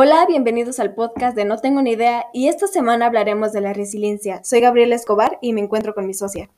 Hola, bienvenidos al podcast de No Tengo ni idea y esta semana hablaremos de la resiliencia. Soy Gabriela Escobar y me encuentro con mi socia.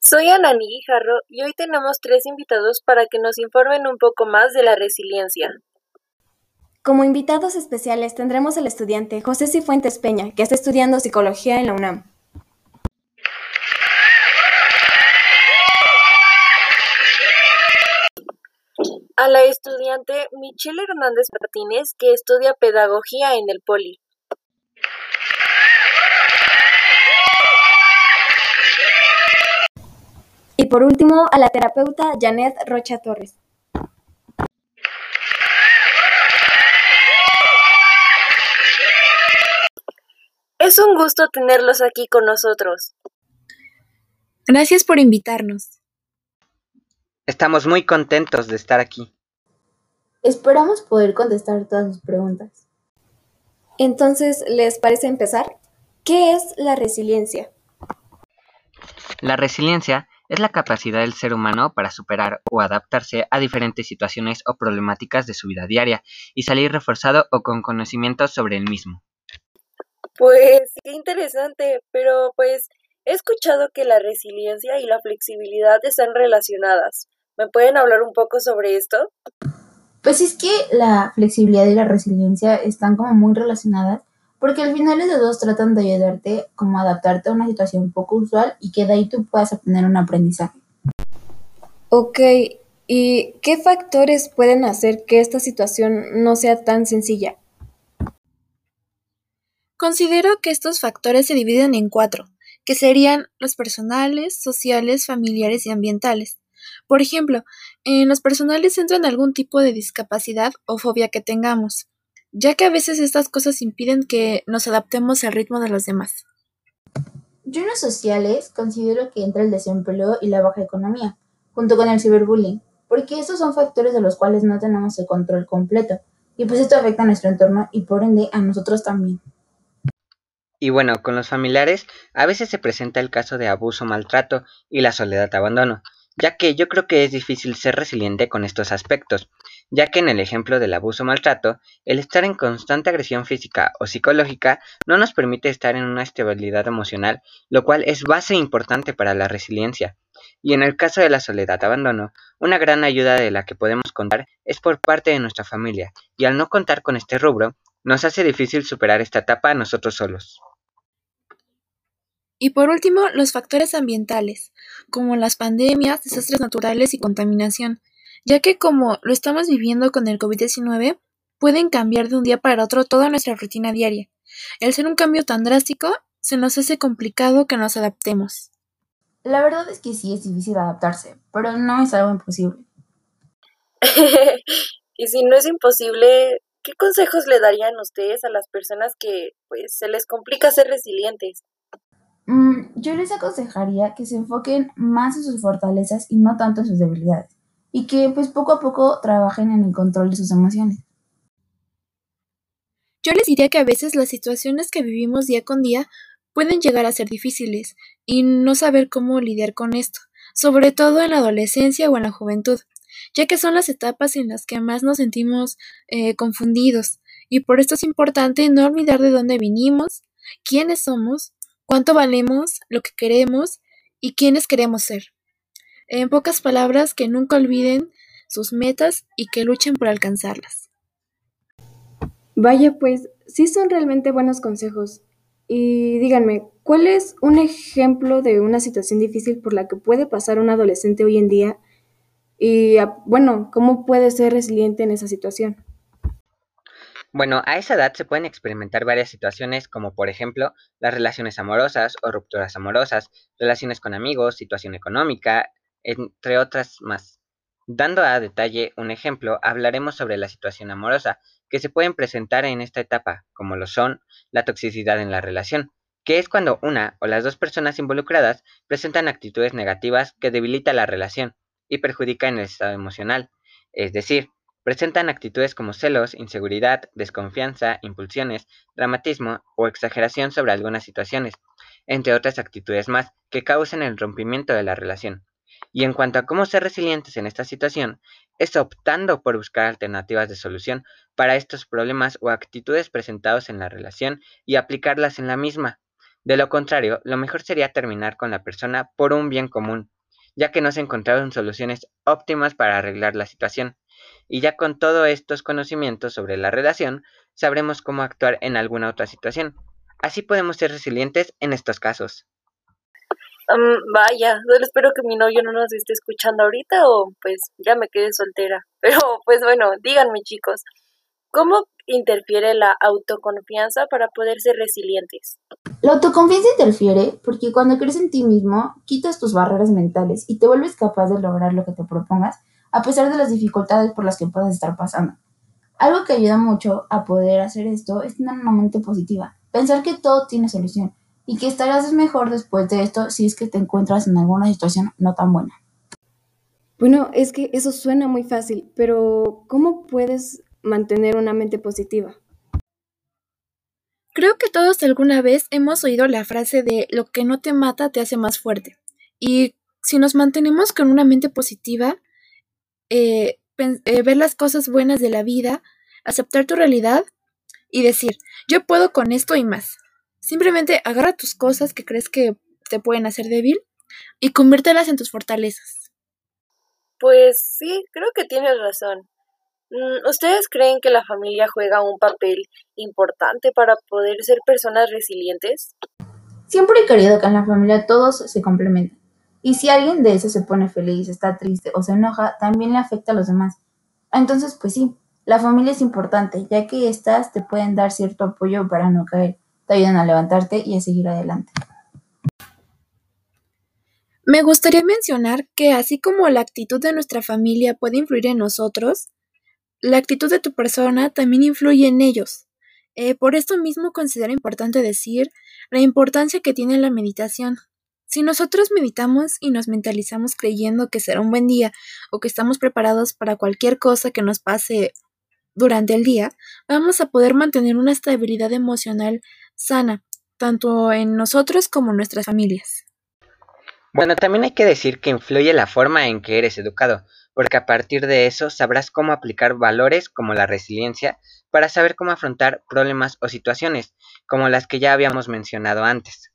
Soy Anani Guijarro y hoy tenemos tres invitados para que nos informen un poco más de la resiliencia. Como invitados especiales tendremos al estudiante José Cifuentes Peña, que está estudiando psicología en la UNAM. A la estudiante Michelle Hernández Martínez, que estudia pedagogía en el Poli. Y por último, a la terapeuta Janet Rocha Torres. Es un gusto tenerlos aquí con nosotros. Gracias por invitarnos. Estamos muy contentos de estar aquí. Esperamos poder contestar todas sus preguntas. Entonces, ¿les parece empezar? ¿Qué es la resiliencia? La resiliencia es la capacidad del ser humano para superar o adaptarse a diferentes situaciones o problemáticas de su vida diaria y salir reforzado o con conocimientos sobre el mismo. Pues qué interesante, pero pues he escuchado que la resiliencia y la flexibilidad están relacionadas. ¿Me pueden hablar un poco sobre esto? Pues es que la flexibilidad y la resiliencia están como muy relacionadas porque al final los dos tratan de ayudarte como a adaptarte a una situación poco usual y que de ahí tú puedas obtener un aprendizaje. Ok, ¿y qué factores pueden hacer que esta situación no sea tan sencilla? Considero que estos factores se dividen en cuatro, que serían los personales, sociales, familiares y ambientales. Por ejemplo, en los personales entran algún tipo de discapacidad o fobia que tengamos, ya que a veces estas cosas impiden que nos adaptemos al ritmo de los demás. Yo en los sociales considero que entra el desempleo y la baja economía, junto con el ciberbullying, porque estos son factores de los cuales no tenemos el control completo, y pues esto afecta a nuestro entorno y por ende a nosotros también. Y bueno, con los familiares a veces se presenta el caso de abuso, maltrato y la soledad abandono, ya que yo creo que es difícil ser resiliente con estos aspectos, ya que en el ejemplo del abuso maltrato, el estar en constante agresión física o psicológica no nos permite estar en una estabilidad emocional, lo cual es base importante para la resiliencia. Y en el caso de la soledad abandono, una gran ayuda de la que podemos contar es por parte de nuestra familia, y al no contar con este rubro, nos hace difícil superar esta etapa a nosotros solos. Y por último, los factores ambientales, como las pandemias, desastres naturales y contaminación, ya que como lo estamos viviendo con el COVID-19, pueden cambiar de un día para otro toda nuestra rutina diaria. El ser un cambio tan drástico, se nos hace complicado que nos adaptemos. La verdad es que sí es difícil adaptarse, pero no es algo imposible. y si no es imposible, ¿qué consejos le darían ustedes a las personas que pues se les complica ser resilientes? Mm, yo les aconsejaría que se enfoquen más en sus fortalezas y no tanto en sus debilidades, y que pues poco a poco trabajen en el control de sus emociones. Yo les diría que a veces las situaciones que vivimos día con día pueden llegar a ser difíciles y no saber cómo lidiar con esto, sobre todo en la adolescencia o en la juventud, ya que son las etapas en las que más nos sentimos eh, confundidos, y por esto es importante no olvidar de dónde vinimos, quiénes somos cuánto valemos, lo que queremos y quiénes queremos ser. En pocas palabras, que nunca olviden sus metas y que luchen por alcanzarlas. Vaya, pues sí son realmente buenos consejos. Y díganme, ¿cuál es un ejemplo de una situación difícil por la que puede pasar un adolescente hoy en día? Y bueno, ¿cómo puede ser resiliente en esa situación? Bueno, a esa edad se pueden experimentar varias situaciones como por ejemplo las relaciones amorosas o rupturas amorosas, relaciones con amigos, situación económica, entre otras más. Dando a detalle un ejemplo, hablaremos sobre la situación amorosa que se pueden presentar en esta etapa, como lo son la toxicidad en la relación, que es cuando una o las dos personas involucradas presentan actitudes negativas que debilitan la relación y perjudican el estado emocional, es decir, Presentan actitudes como celos, inseguridad, desconfianza, impulsiones, dramatismo o exageración sobre algunas situaciones, entre otras actitudes más que causan el rompimiento de la relación. Y en cuanto a cómo ser resilientes en esta situación, es optando por buscar alternativas de solución para estos problemas o actitudes presentados en la relación y aplicarlas en la misma. De lo contrario, lo mejor sería terminar con la persona por un bien común, ya que no se encontraron soluciones óptimas para arreglar la situación. Y ya con todos estos conocimientos sobre la relación, sabremos cómo actuar en alguna otra situación. Así podemos ser resilientes en estos casos. vaya, solo espero que mi novio no nos esté escuchando ahorita o pues ya me quedé soltera. Pero pues bueno, díganme chicos, ¿cómo interfiere la autoconfianza para poder ser resilientes? La autoconfianza interfiere porque cuando crees en ti mismo, quitas tus barreras mentales y te vuelves capaz de lograr lo que te propongas a pesar de las dificultades por las que puedas estar pasando. Algo que ayuda mucho a poder hacer esto es tener una mente positiva, pensar que todo tiene solución y que estarás mejor después de esto si es que te encuentras en alguna situación no tan buena. Bueno, es que eso suena muy fácil, pero ¿cómo puedes mantener una mente positiva? Creo que todos alguna vez hemos oído la frase de lo que no te mata te hace más fuerte. Y si nos mantenemos con una mente positiva, eh, eh, ver las cosas buenas de la vida, aceptar tu realidad y decir, yo puedo con esto y más. Simplemente agarra tus cosas que crees que te pueden hacer débil y conviértelas en tus fortalezas. Pues sí, creo que tienes razón. Mm, ¿Ustedes creen que la familia juega un papel importante para poder ser personas resilientes? Siempre he querido que en la familia todos se complementen. Y si alguien de eso se pone feliz, está triste o se enoja, también le afecta a los demás. Entonces, pues sí, la familia es importante, ya que éstas te pueden dar cierto apoyo para no caer, te ayudan a levantarte y a seguir adelante. Me gustaría mencionar que así como la actitud de nuestra familia puede influir en nosotros, la actitud de tu persona también influye en ellos. Eh, por esto mismo considero importante decir la importancia que tiene la meditación, si nosotros meditamos y nos mentalizamos creyendo que será un buen día o que estamos preparados para cualquier cosa que nos pase durante el día, vamos a poder mantener una estabilidad emocional sana, tanto en nosotros como en nuestras familias. Bueno, también hay que decir que influye la forma en que eres educado, porque a partir de eso sabrás cómo aplicar valores como la resiliencia para saber cómo afrontar problemas o situaciones, como las que ya habíamos mencionado antes.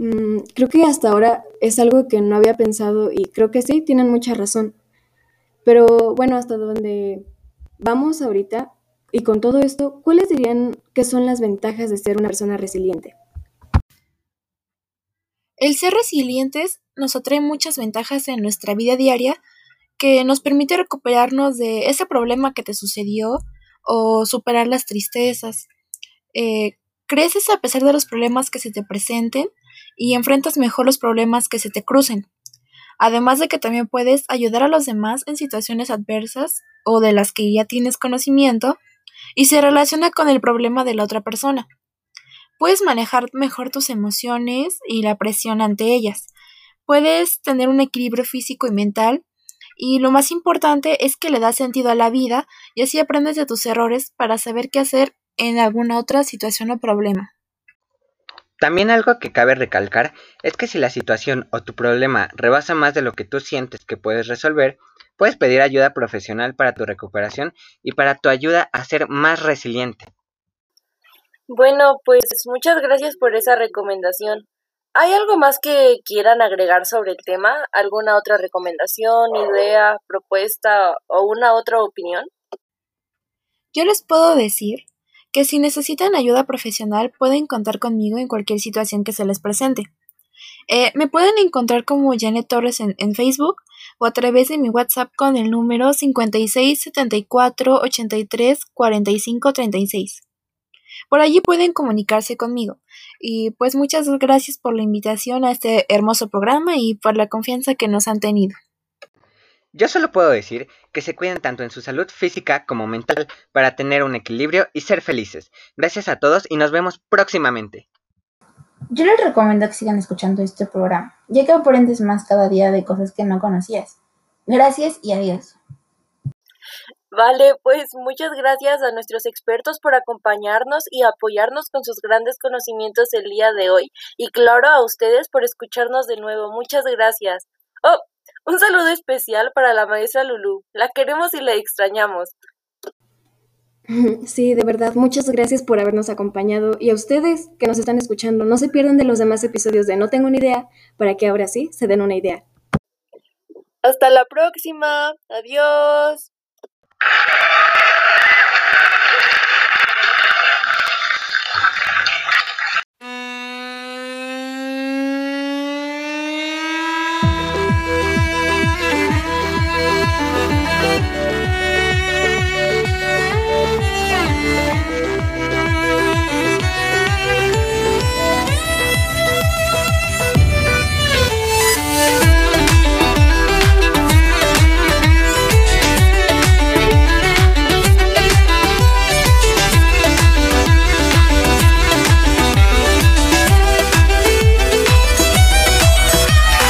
Mm, creo que hasta ahora es algo que no había pensado y creo que sí, tienen mucha razón. Pero bueno, hasta donde vamos ahorita y con todo esto, ¿cuáles dirían que son las ventajas de ser una persona resiliente? El ser resilientes nos atrae muchas ventajas en nuestra vida diaria que nos permite recuperarnos de ese problema que te sucedió o superar las tristezas. Eh, creces a pesar de los problemas que se te presenten y enfrentas mejor los problemas que se te crucen. Además de que también puedes ayudar a los demás en situaciones adversas o de las que ya tienes conocimiento y se relaciona con el problema de la otra persona. Puedes manejar mejor tus emociones y la presión ante ellas. Puedes tener un equilibrio físico y mental y lo más importante es que le das sentido a la vida y así aprendes de tus errores para saber qué hacer en alguna otra situación o problema. También algo que cabe recalcar es que si la situación o tu problema rebasa más de lo que tú sientes que puedes resolver, puedes pedir ayuda profesional para tu recuperación y para tu ayuda a ser más resiliente. Bueno, pues muchas gracias por esa recomendación. ¿Hay algo más que quieran agregar sobre el tema? ¿Alguna otra recomendación, idea, propuesta o una otra opinión? Yo les puedo decir que si necesitan ayuda profesional pueden contar conmigo en cualquier situación que se les presente. Eh, me pueden encontrar como Janet Torres en, en, Facebook o a través de mi WhatsApp con el número 56 74 83 45 36. Por allí pueden comunicarse conmigo. Y pues muchas gracias por la invitación a este hermoso programa y por la confianza que nos han tenido. Yo solo puedo decir que se cuiden tanto en su salud física como mental para tener un equilibrio y ser felices. Gracias a todos y nos vemos próximamente. Yo les recomiendo que sigan escuchando este programa, ya que aprendes más cada día de cosas que no conocías. Gracias y adiós. Vale, pues muchas gracias a nuestros expertos por acompañarnos y apoyarnos con sus grandes conocimientos el día de hoy. Y claro, a ustedes por escucharnos de nuevo. Muchas gracias. Oh, un saludo especial para la maestra Lulu. La queremos y la extrañamos. Sí, de verdad, muchas gracias por habernos acompañado y a ustedes que nos están escuchando, no se pierdan de los demás episodios de No tengo una idea para que ahora sí se den una idea. Hasta la próxima. Adiós.